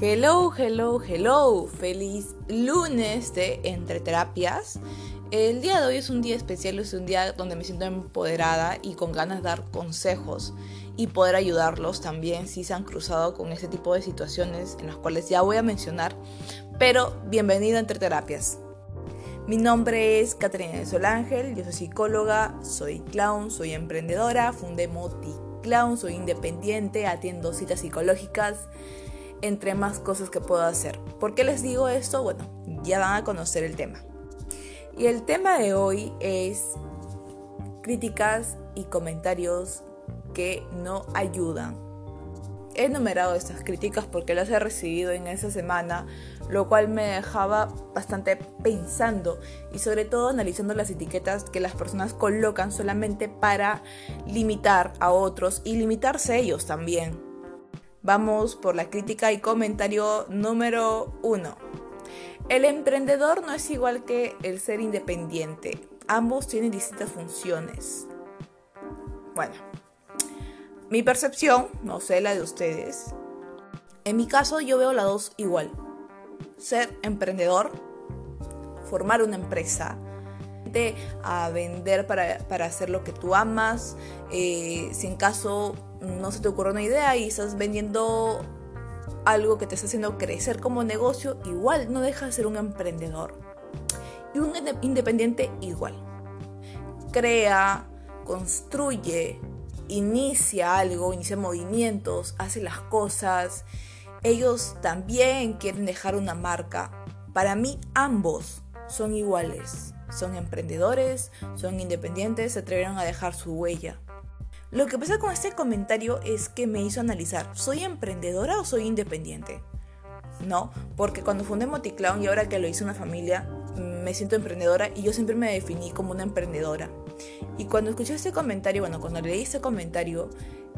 Hello, hello, hello. Feliz lunes de Entre Terapias. El día de hoy es un día especial, es un día donde me siento empoderada y con ganas de dar consejos y poder ayudarlos también si se han cruzado con ese tipo de situaciones en las cuales ya voy a mencionar. Pero bienvenido a Entre Terapias. Mi nombre es Caterina de Solángel, yo soy psicóloga, soy clown, soy emprendedora, fundé Moti Clown, soy independiente, atiendo citas psicológicas entre más cosas que puedo hacer. ¿Por qué les digo esto? Bueno, ya van a conocer el tema. Y el tema de hoy es críticas y comentarios que no ayudan. He enumerado estas críticas porque las he recibido en esa semana, lo cual me dejaba bastante pensando y sobre todo analizando las etiquetas que las personas colocan solamente para limitar a otros y limitarse ellos también. Vamos por la crítica y comentario número uno. El emprendedor no es igual que el ser independiente. Ambos tienen distintas funciones. Bueno, mi percepción, no sé la de ustedes. En mi caso yo veo las dos igual. Ser emprendedor, formar una empresa, a vender para, hacer lo que tú amas. Eh, si en caso no se te ocurre una idea y estás vendiendo algo que te está haciendo crecer como negocio, igual no deja de ser un emprendedor. Y un independiente igual. Crea, construye, inicia algo, inicia movimientos, hace las cosas. Ellos también quieren dejar una marca. Para mí ambos son iguales. Son emprendedores, son independientes, se atrevieron a dejar su huella. Lo que pasa con este comentario es que me hizo analizar, ¿soy emprendedora o soy independiente? No, porque cuando fundé Moticlown y ahora que lo hice una familia, me siento emprendedora y yo siempre me definí como una emprendedora. Y cuando escuché este comentario, bueno, cuando leí este comentario,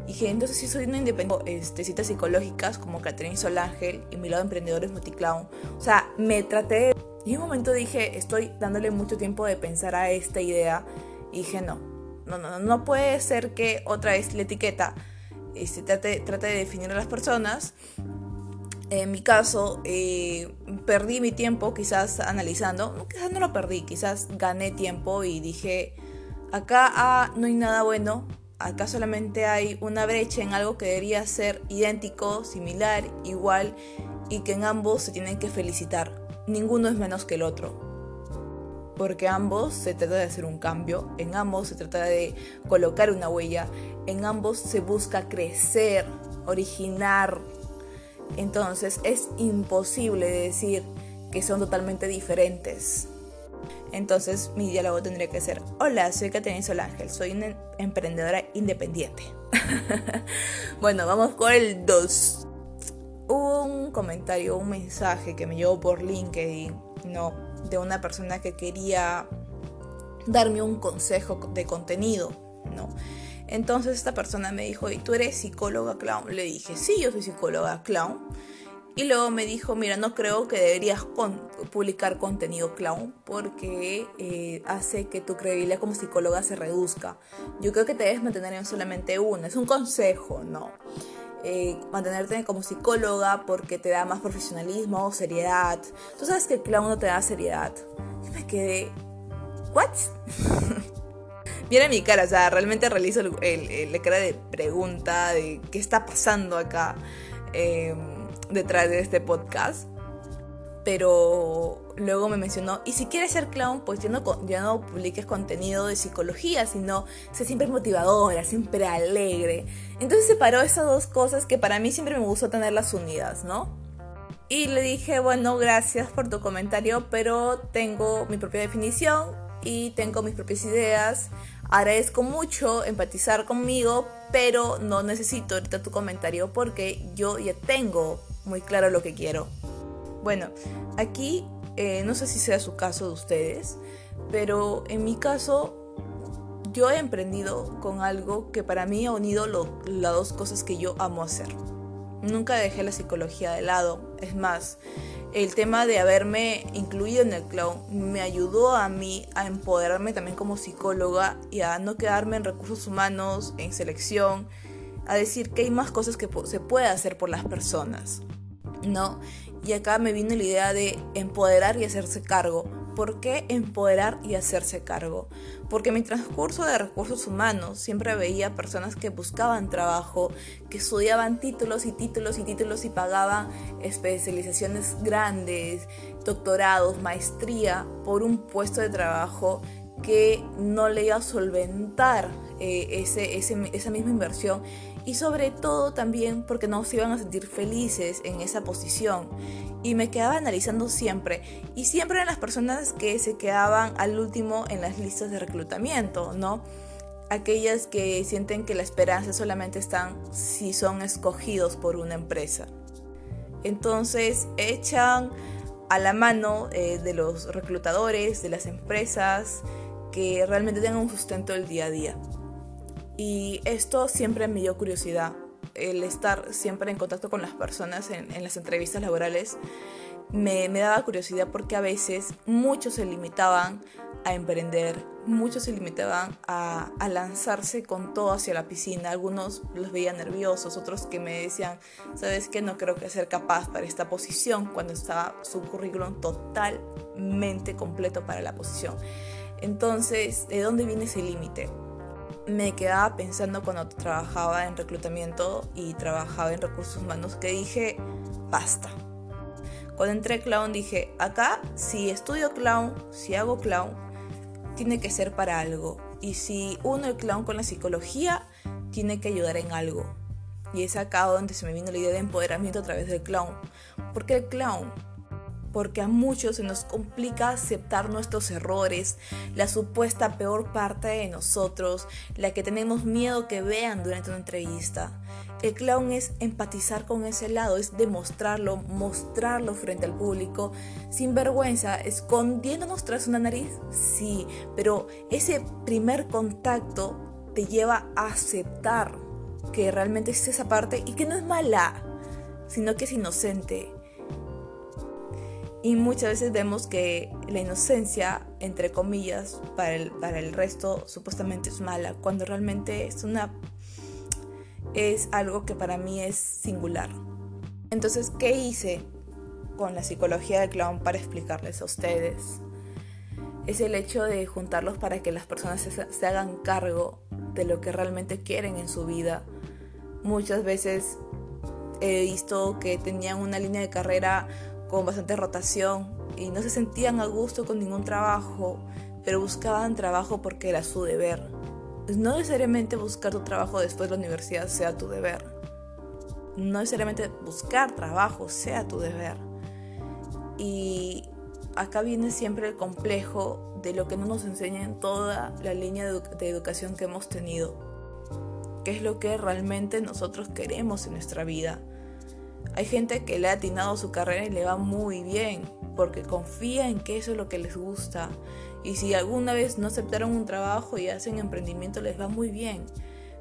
dije, entonces sí soy una independiente, este, citas psicológicas como Catherine Solángel y mi lado emprendedor es Moticlown. O sea, me traté. Y en un momento dije, estoy dándole mucho tiempo de pensar a esta idea y dije, no, no, no, no puede ser que otra vez la etiqueta este, trate, de definir a las personas. En mi caso, eh, perdí mi tiempo quizás analizando, quizás no lo perdí, quizás gané tiempo y dije, acá ah, no hay nada bueno, acá solamente hay una brecha en algo que debería ser idéntico, similar, igual y que en ambos se tienen que felicitar. Ninguno es menos que el otro porque ambos se trata de hacer un cambio, en ambos se trata de colocar una huella, en ambos se busca crecer, originar. Entonces es imposible decir que son totalmente diferentes. Entonces mi diálogo tendría que ser, hola, soy Caterina Solángel, soy una emprendedora independiente. bueno, vamos con el 2. un comentario, un mensaje que me llevó por LinkedIn, no, de una persona que quería darme un consejo de contenido, ¿no? Entonces esta persona me dijo, ¿y tú eres psicóloga clown? Le dije, sí, yo soy psicóloga clown. Y luego me dijo, mira, no creo que deberías publicar contenido clown porque eh, hace que tu credibilidad como psicóloga se reduzca. Yo creo que te debes mantener en solamente uno. Es un consejo, ¿no? Eh, mantenerte como psicóloga porque te da más profesionalismo, seriedad. Tú sabes que el clown no te da seriedad. Yo me quedé, ¿what? Viene mi cara, o sea, realmente realizo el, la cara de pregunta de qué está pasando acá em, detrás de este podcast pero luego me mencionó, y si quieres ser clown, pues ya no, ya publiques contenido de psicología, sino sé siempre motivadora, siempre alegre. Entonces separó esas dos cosas que para mí siempre me gustó tenerlas unidas, ¿no? Y le dije, bueno, gracias por tu comentario, pero tengo mi propia definición y tengo mis propias ideas. Agradezco mucho empatizar conmigo, pero no necesito ahorita tu comentario porque yo ya tengo muy claro lo que quiero. Bueno, aquí eh, no sé si sea su caso de ustedes, pero en mi caso yo he emprendido con algo que para mí ha unido las dos cosas que yo amo hacer. Nunca dejé la psicología de lado. Es más, el tema de haberme incluido en el clown me ayudó a mí a empoderarme también como psicóloga y a no quedarme en recursos humanos, en selección, a decir que hay más cosas que se puede hacer por las personas. ¿no? Y acá me vino la idea de empoderar y hacerse cargo. ¿Por qué empoderar y hacerse cargo? Porque en mi transcurso de recursos humanos siempre veía personas que buscaban trabajo, que estudiaban títulos y títulos y títulos y pagaban especializaciones grandes, doctorados, maestría por un puesto de trabajo que no le iba a solventar eh, ese, esa misma inversión y sobre todo también porque no se iban a sentir felices en esa posición. Y me quedaba analizando siempre, y siempre eran las personas que se quedaban al último en las listas de reclutamiento, ¿no? Aquellas que sienten que la esperanza solamente están si son escogidos por una empresa. Entonces echan a la mano eh, de los reclutadores, de las empresas, que realmente tengan un sustento del día a día. Y esto siempre me dio curiosidad, el estar siempre en contacto con las personas en, las entrevistas laborales me, daba curiosidad porque a veces muchos se limitaban a emprender, muchos se limitaban a, a, lanzarse con todo hacia la piscina. Algunos los veía nerviosos, otros que me decían, sabes que no creo que ser capaz para esta posición cuando estaba su currículum totalmente completo para la posición. Entonces, ¿de dónde viene ese límite? me quedaba pensando cuando trabajaba en reclutamiento y trabajaba en recursos humanos que dije, basta. Cuando entré clown dije, acá si estudio clown, si hago clown, tiene que ser para algo. Y si uno el clown con la psicología, tiene que ayudar en algo. Y es acá donde se me vino la idea de empoderamiento a través del clown. Porque el clown porque a muchos se nos complica aceptar nuestros errores, la supuesta peor parte de nosotros, la que tenemos miedo que vean durante una entrevista. El clown es empatizar con ese lado, es demostrarlo, mostrarlo frente al público, sin vergüenza, escondiéndonos tras una nariz, sí, pero ese primer contacto te lleva a aceptar que realmente es esa parte y que no es mala, sino que es inocente y muchas veces vemos que la inocencia, entre comillas, para el, para el resto supuestamente es mala, cuando realmente es una es algo que para mí es singular. Entonces, ¿qué hice con la psicología del clown para explicarles a ustedes? Es el hecho de juntarlos para que las personas se, se hagan cargo de lo que realmente quieren en su vida. Muchas veces he visto que tenían una línea de carrera con bastante rotación y no se sentían a gusto con ningún trabajo, pero buscaban trabajo porque era su deber. Pues no necesariamente buscar tu trabajo después de la universidad sea tu deber. No necesariamente buscar trabajo sea tu deber. Y acá viene siempre el complejo de lo que no nos enseña en toda la línea de, de educación que hemos tenido. ¿Qué es lo que realmente nosotros queremos en nuestra vida? Hay gente que le ha atinado su carrera y le va muy bien, porque confía en que eso es lo que les gusta. Y si alguna vez no aceptaron un trabajo y hacen emprendimiento, les va muy bien.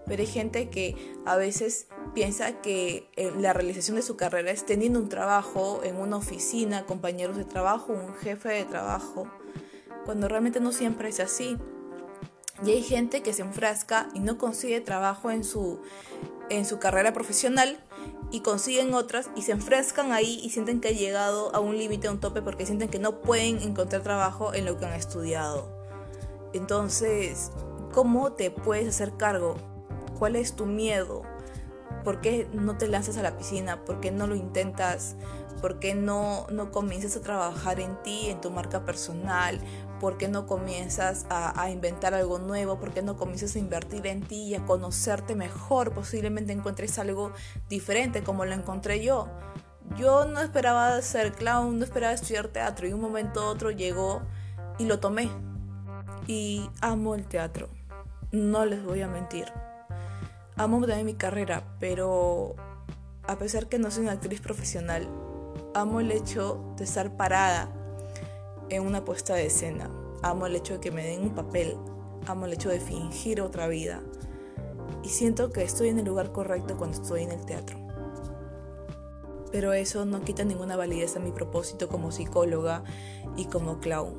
Pero hay gente que a veces piensa que eh, la realización de su carrera es teniendo un trabajo en una oficina, compañeros de trabajo, un jefe de trabajo, cuando realmente no siempre es así. Y hay gente que se enfrasca y no consigue trabajo en su, en su carrera profesional y consiguen otras y se enfrescan ahí y sienten que han llegado a un límite, a un tope, porque sienten que no pueden encontrar trabajo en lo que han estudiado. Entonces, ¿cómo te puedes hacer cargo? ¿Cuál es tu miedo? ¿Por qué no te lanzas a la piscina? ¿Por qué no lo intentas? ¿Por qué no, no comienzas a trabajar en ti, en tu marca personal? ¿Por qué no comienzas a, inventar algo nuevo? ¿Por qué no comienzas a invertir en ti y a conocerte mejor? Posiblemente encuentres algo diferente como lo encontré yo. Yo no esperaba ser clown, no esperaba estudiar teatro y un momento otro llegó y lo tomé. Y amo el teatro, no les voy a mentir. Amo también mi carrera, pero a pesar que no soy una actriz profesional, amo el hecho de estar parada en una puesta de escena. Amo el hecho de que me den un papel. Amo el hecho de fingir otra vida. Y siento que estoy en el lugar correcto cuando estoy en el teatro. Pero eso no quita ninguna validez a mi propósito como psicóloga y como clown.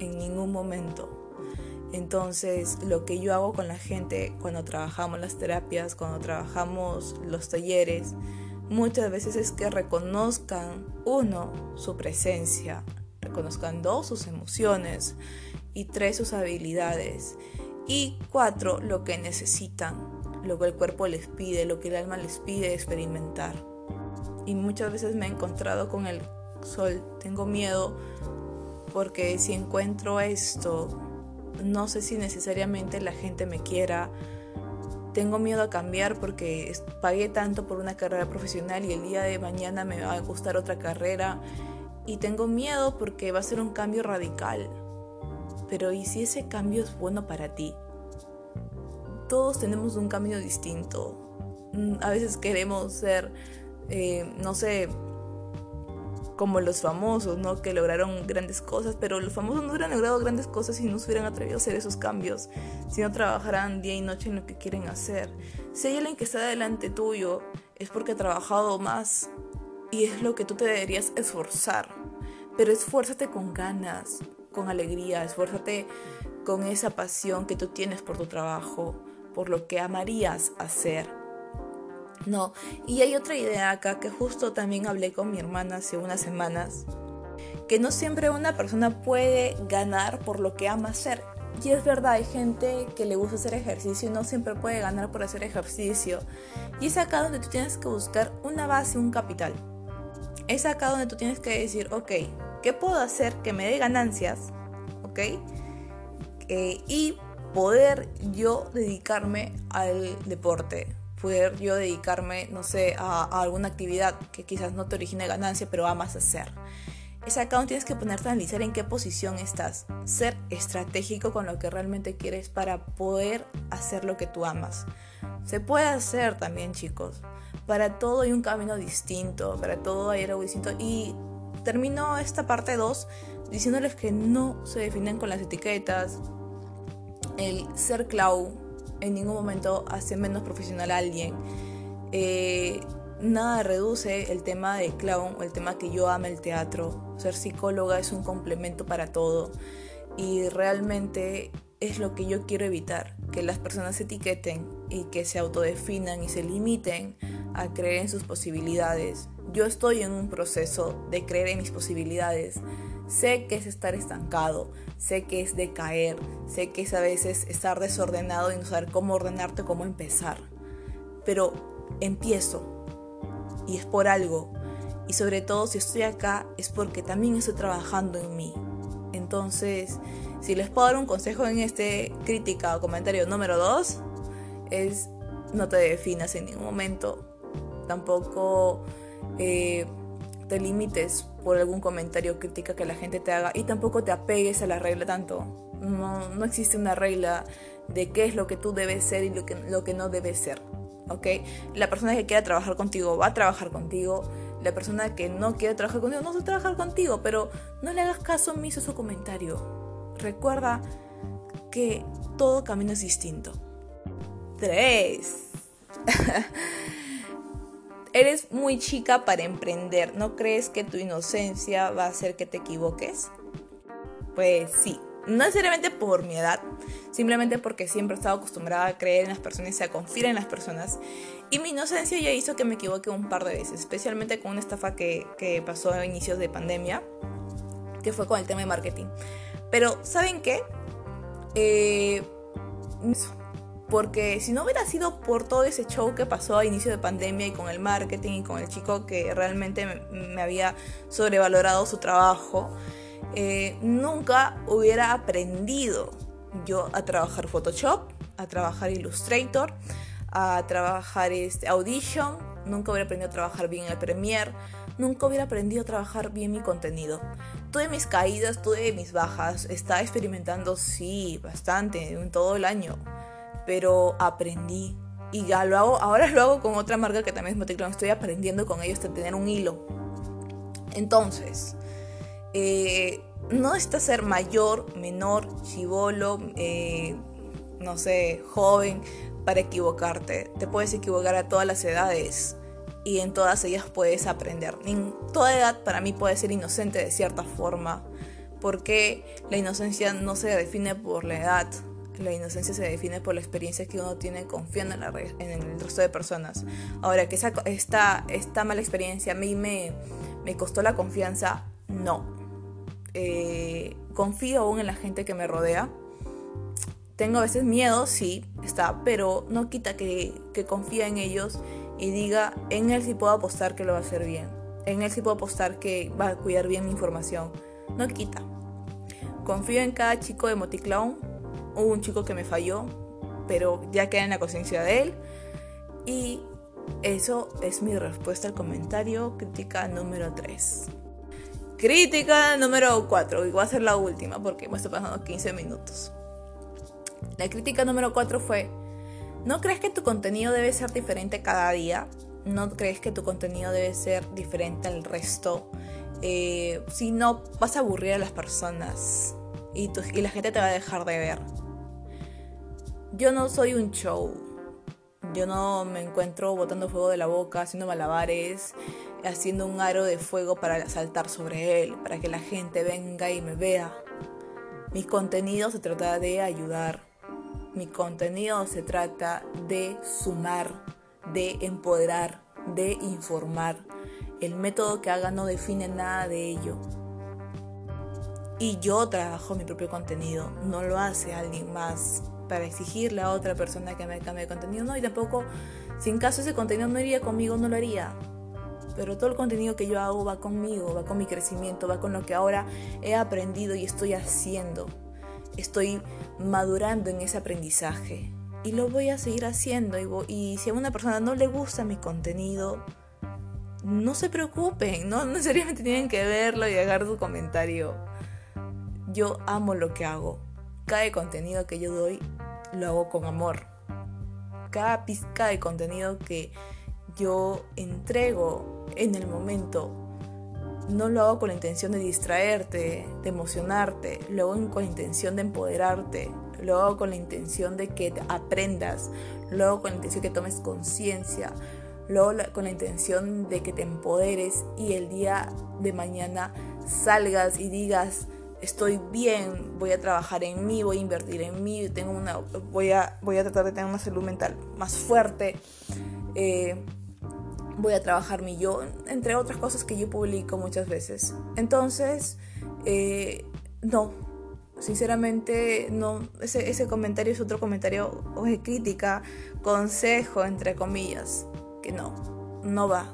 En ningún momento. Entonces, lo que yo hago con la gente cuando trabajamos las terapias, cuando trabajamos los talleres, muchas veces es que reconozcan, uno, su presencia, reconozcan dos, sus emociones y tres, sus habilidades y cuatro, lo que necesitan, lo que el cuerpo les pide, lo que el alma les pide experimentar. Y muchas veces me he encontrado con el sol, tengo miedo porque si encuentro esto, no sé si necesariamente la gente me quiera. Tengo miedo a cambiar porque pagué tanto por una carrera profesional y el día de mañana me va a gustar otra carrera. Y tengo miedo porque va a ser un cambio radical. Pero ¿y si ese cambio es bueno para ti? Todos tenemos un camino distinto. Mm, a veces queremos ser, eh, no sé, como los famosos, ¿no? Que lograron grandes cosas, pero los famosos no hubieran logrado grandes cosas si no se hubieran atrevido a hacer esos cambios, si no trabajaran día y noche en lo que quieren hacer. Si hay alguien que está delante tuyo, es porque ha trabajado más y es lo que tú te deberías esforzar. Pero esfuérzate con ganas, con alegría, esfuérzate con esa pasión que tú tienes por tu trabajo, por lo que amarías hacer no, y hay otra idea acá que justo también hablé con mi hermana hace unas semanas, que no siempre una persona puede ganar por lo que ama hacer. Y es verdad, hay gente que le gusta hacer ejercicio y no siempre puede ganar por hacer ejercicio. Y es acá donde tú tienes que buscar una base, un capital. Es acá donde tú tienes que decir, ok, ¿qué puedo hacer que me dé ganancias? ¿Ok? Eh, y poder yo dedicarme al deporte, poder yo dedicarme, no sé, a, alguna actividad que quizás no te origine ganancia, pero amas hacer. Es acá donde tienes que ponerte a analizar en qué posición estás, ser estratégico con lo que realmente quieres para poder hacer lo que tú amas. Se puede hacer también, chicos. Para todo hay un camino distinto, para todo hay algo distinto. Y termino esta parte 2 diciéndoles que no se definen con las etiquetas. El ser clau en ningún momento hace menos profesional a alguien. Eh, nada reduce el tema de clown o el tema que yo ame el teatro. Ser psicóloga es un complemento para todo y realmente es lo que yo quiero evitar, que las personas se etiqueten y que se autodefinan y se limiten a creer en sus posibilidades. Yo estoy en un proceso de creer en mis posibilidades. Sé que es estar estancado, sé que es decaer, sé que es a veces estar desordenado y no saber cómo ordenarte, cómo empezar. Pero empiezo y es por algo. Y sobre todo si estoy acá es porque también estoy trabajando en mí. Entonces, si les puedo dar un consejo en este crítica o comentario número 2, es no te definas en ningún momento. Tampoco eh, te limites por algún comentario o crítica que la gente te haga y tampoco te apegues a la regla tanto. No, no existe una regla de qué es lo que tú debes ser y lo que, lo que no debes ser. ¿ok? La persona que quiera trabajar contigo va a trabajar contigo. La persona que no quiere trabajar contigo no va a trabajar contigo, pero no le hagas caso omiso a su comentario. Recuerda que todo camino es distinto. 3. Eres muy chica para emprender. ¿No crees que tu inocencia va a hacer que te equivoques? Pues sí. No necesariamente por mi edad, simplemente porque siempre he estado acostumbrada a creer en las personas y a confiar en las personas. Y mi inocencia ya hizo que me equivoque un par de veces, especialmente con una estafa que, pasó a inicios de pandemia, que fue con el tema de marketing. Pero, ¿saben qué? Eh, porque si no hubiera sido por todo ese show que pasó a inicio de pandemia y con el marketing y con el chico que realmente me, había sobrevalorado su trabajo, eh, nunca hubiera aprendido yo a trabajar Photoshop, a trabajar Illustrator, a trabajar este Audition, nunca hubiera aprendido a trabajar bien el Premiere, nunca hubiera aprendido a trabajar bien mi contenido. Tuve mis caídas, tuve mis bajas, estaba experimentando, sí, bastante, en todo el año pero aprendí y ya lo hago, ahora lo hago con otra marca que también es Moticlon, estoy aprendiendo con ellos a tener un hilo. Entonces, eh, no está ser mayor, menor, chivolo, eh, no sé, joven para equivocarte. Te puedes equivocar a todas las edades y en todas ellas puedes aprender. En toda edad para mí puede ser inocente de cierta forma, porque la inocencia no se define por la edad, La inocencia se define por la experiencia que uno tiene confiando en, la en el resto de personas. Ahora, que esa, esta, esta mala experiencia a mí me, me costó la confianza, no. Eh, confío aún en la gente que me rodea. Tengo a veces miedo, sí, está, pero no quita que, que confíe en ellos y diga, en él sí puedo apostar que lo va a hacer bien. En él sí puedo apostar que va a cuidar bien mi información. No quita. Confío en cada chico de Moticlown. Hubo un chico que me falló, pero ya queda en la conciencia de él. Y eso es mi respuesta al comentario crítica número 3. Crítica número 4, y voy a ser la última porque me estoy pasando 15 minutos. La crítica número 4 fue, ¿no crees que tu contenido debe ser diferente cada día? ¿No crees que tu contenido debe ser diferente al resto? Eh, si no, vas a aburrir a las personas y la gente te va a dejar de ver. Yo no soy un show. Yo no me encuentro botando fuego de la boca, haciendo malabares, haciendo un aro de fuego para saltar sobre él, para que la gente venga y me vea. Mi contenido se trata de ayudar. Mi contenido se trata de sumar, de empoderar, de informar. El método que haga no define nada de ello. Y yo trabajo mi propio contenido, no lo hace alguien más para exigirle a otra persona que me cambie de contenido. No, y tampoco, si en caso ese contenido no iría conmigo, no lo haría. Pero todo el contenido que yo hago va conmigo, va con mi crecimiento, va con lo que ahora he aprendido y estoy haciendo. Estoy madurando en ese aprendizaje. Y lo voy a seguir haciendo. Y, y si a una persona no le gusta mi contenido, no se preocupen, no necesariamente tienen que verlo y dejar su comentario. Yo amo lo que hago. Cada contenido que yo doy lo hago con amor. Cada pizca de contenido que yo entrego en el momento no lo hago con la intención de distraerte, de emocionarte, lo hago con la intención de empoderarte, lo hago con la intención de que aprendas, lo hago con la intención de que tomes conciencia, luego con la intención de que te empoderes y el día de mañana salgas y digas, estoy bien, voy a trabajar en mí, voy a invertir en mí, tengo una, voy, a, voy a tratar de tener una salud mental más fuerte, eh, voy a trabajar mi yo, entre otras cosas que yo publico muchas veces. Entonces, eh, no, sinceramente no, ese, ese comentario es otro comentario de crítica, consejo, entre comillas que no, no va.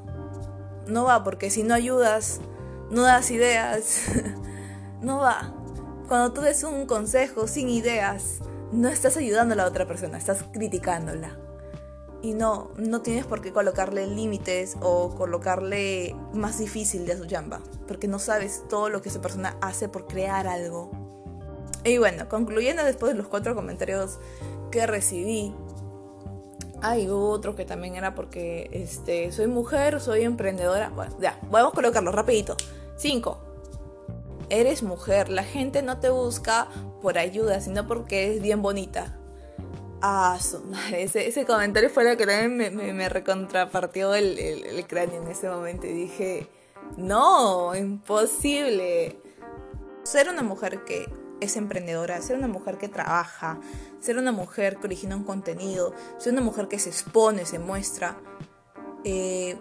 No va porque si no ayudas, no das ideas, no va. Cuando tú des un consejo sin ideas, no estás ayudando a la otra persona, estás criticándola. Y no, no tienes por qué colocarle límites o colocarle más difícil de su chamba, porque no sabes todo lo que esa persona hace por crear algo. Y bueno, concluyendo después de los cuatro comentarios que recibí, hay otro que también era porque este, soy mujer, soy emprendedora. Bueno, ya, vamos a colocarlo rapidito. 5. Eres mujer, la gente no te busca por ayuda, sino porque eres bien bonita. Ah, su madre, ese, comentario fue lo que también me, me, recontrapartió el, el cráneo en ese momento y dije, no, imposible. Ser una mujer que es emprendedora, ser una mujer que trabaja, ser una mujer que origina un contenido, ser una mujer que se expone, se muestra. Eh,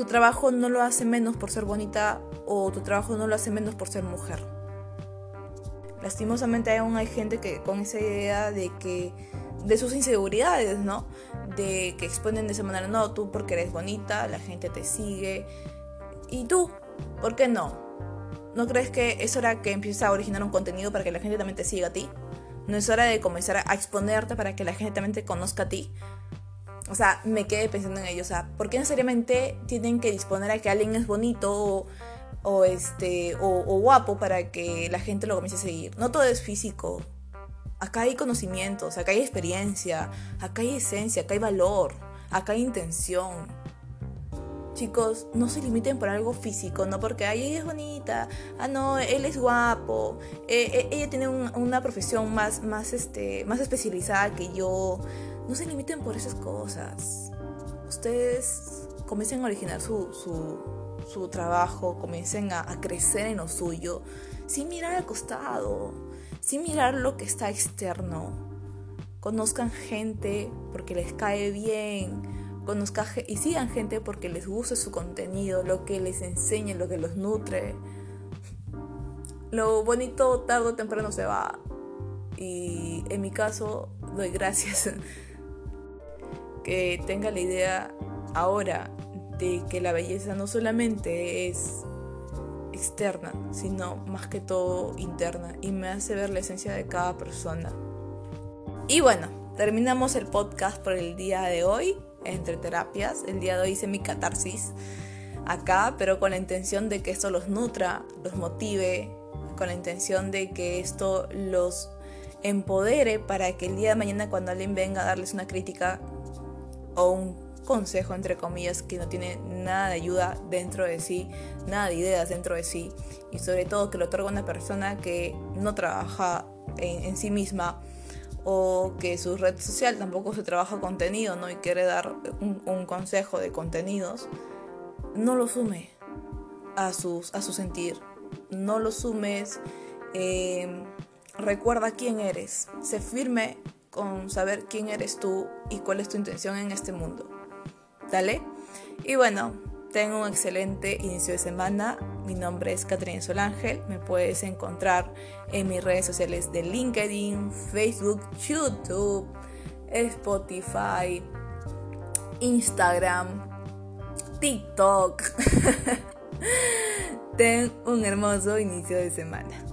tu trabajo no lo hace menos por ser bonita o tu trabajo no lo hace menos por ser mujer. Lastimosamente aún hay gente que con esa idea de que de sus inseguridades, ¿no? De que exponen de esa manera, no, tú porque eres bonita, la gente te sigue. ¿Y tú? ¿Por qué no? ¿No crees que es hora que empieces a originar un contenido para que la gente también te siga a ti? ¿No es hora de comenzar a exponerte para que la gente también te conozca a ti? O sea, me quedé pensando en ello. O sea, ¿por qué necesariamente tienen que disponer a que alguien es bonito o, este, o, guapo para que la gente lo comience a seguir? No todo es físico. Acá hay conocimientos, acá hay experiencia, acá hay esencia, acá hay valor, acá hay intención. Chicos, no se limiten por algo físico, no porque ella es bonita, ah no, él es guapo, eh, eh, ella tiene una profesión más, más, este, más especializada que yo. No se limiten por esas cosas. Ustedes comiencen a originar su, su, trabajo, comiencen a, a crecer en lo suyo, sin mirar al costado, sin mirar lo que está externo. conozcan gente porque les cae bien, y sigan gente porque les gusta su contenido, lo que les enseña, lo que los nutre. Lo bonito tarde o temprano se va. Y en mi caso doy gracias tenga la idea ahora de que la belleza no solamente es externa, sino más que todo interna y me hace ver la esencia de cada persona. Y bueno, terminamos el podcast por el día de hoy, entre terapias. El día de hoy hice mi catarsis acá, pero con la intención de que esto los nutra, los motive, con la intención de que esto los empodere para que el día de mañana cuando alguien venga a darles una crítica o un consejo, entre comillas, que no tiene nada de ayuda dentro de sí, nada de ideas dentro de sí, y sobre todo que lo otorga una persona que no trabaja en, sí misma o que su red social tampoco se trabaja contenido, ¿no? Y quiere dar un, consejo de contenidos, no lo sume a, sus, a su sentir, no lo sumes, eh, recuerda quién eres, se firme con saber quién eres tú y cuál es tu intención en este mundo. ¿Dale? Y bueno, tengo un excelente inicio de semana. Mi nombre es Catrina Solángel. Me puedes encontrar en mis redes sociales de LinkedIn, Facebook, YouTube, Spotify, Instagram, TikTok. Ten un hermoso inicio de semana.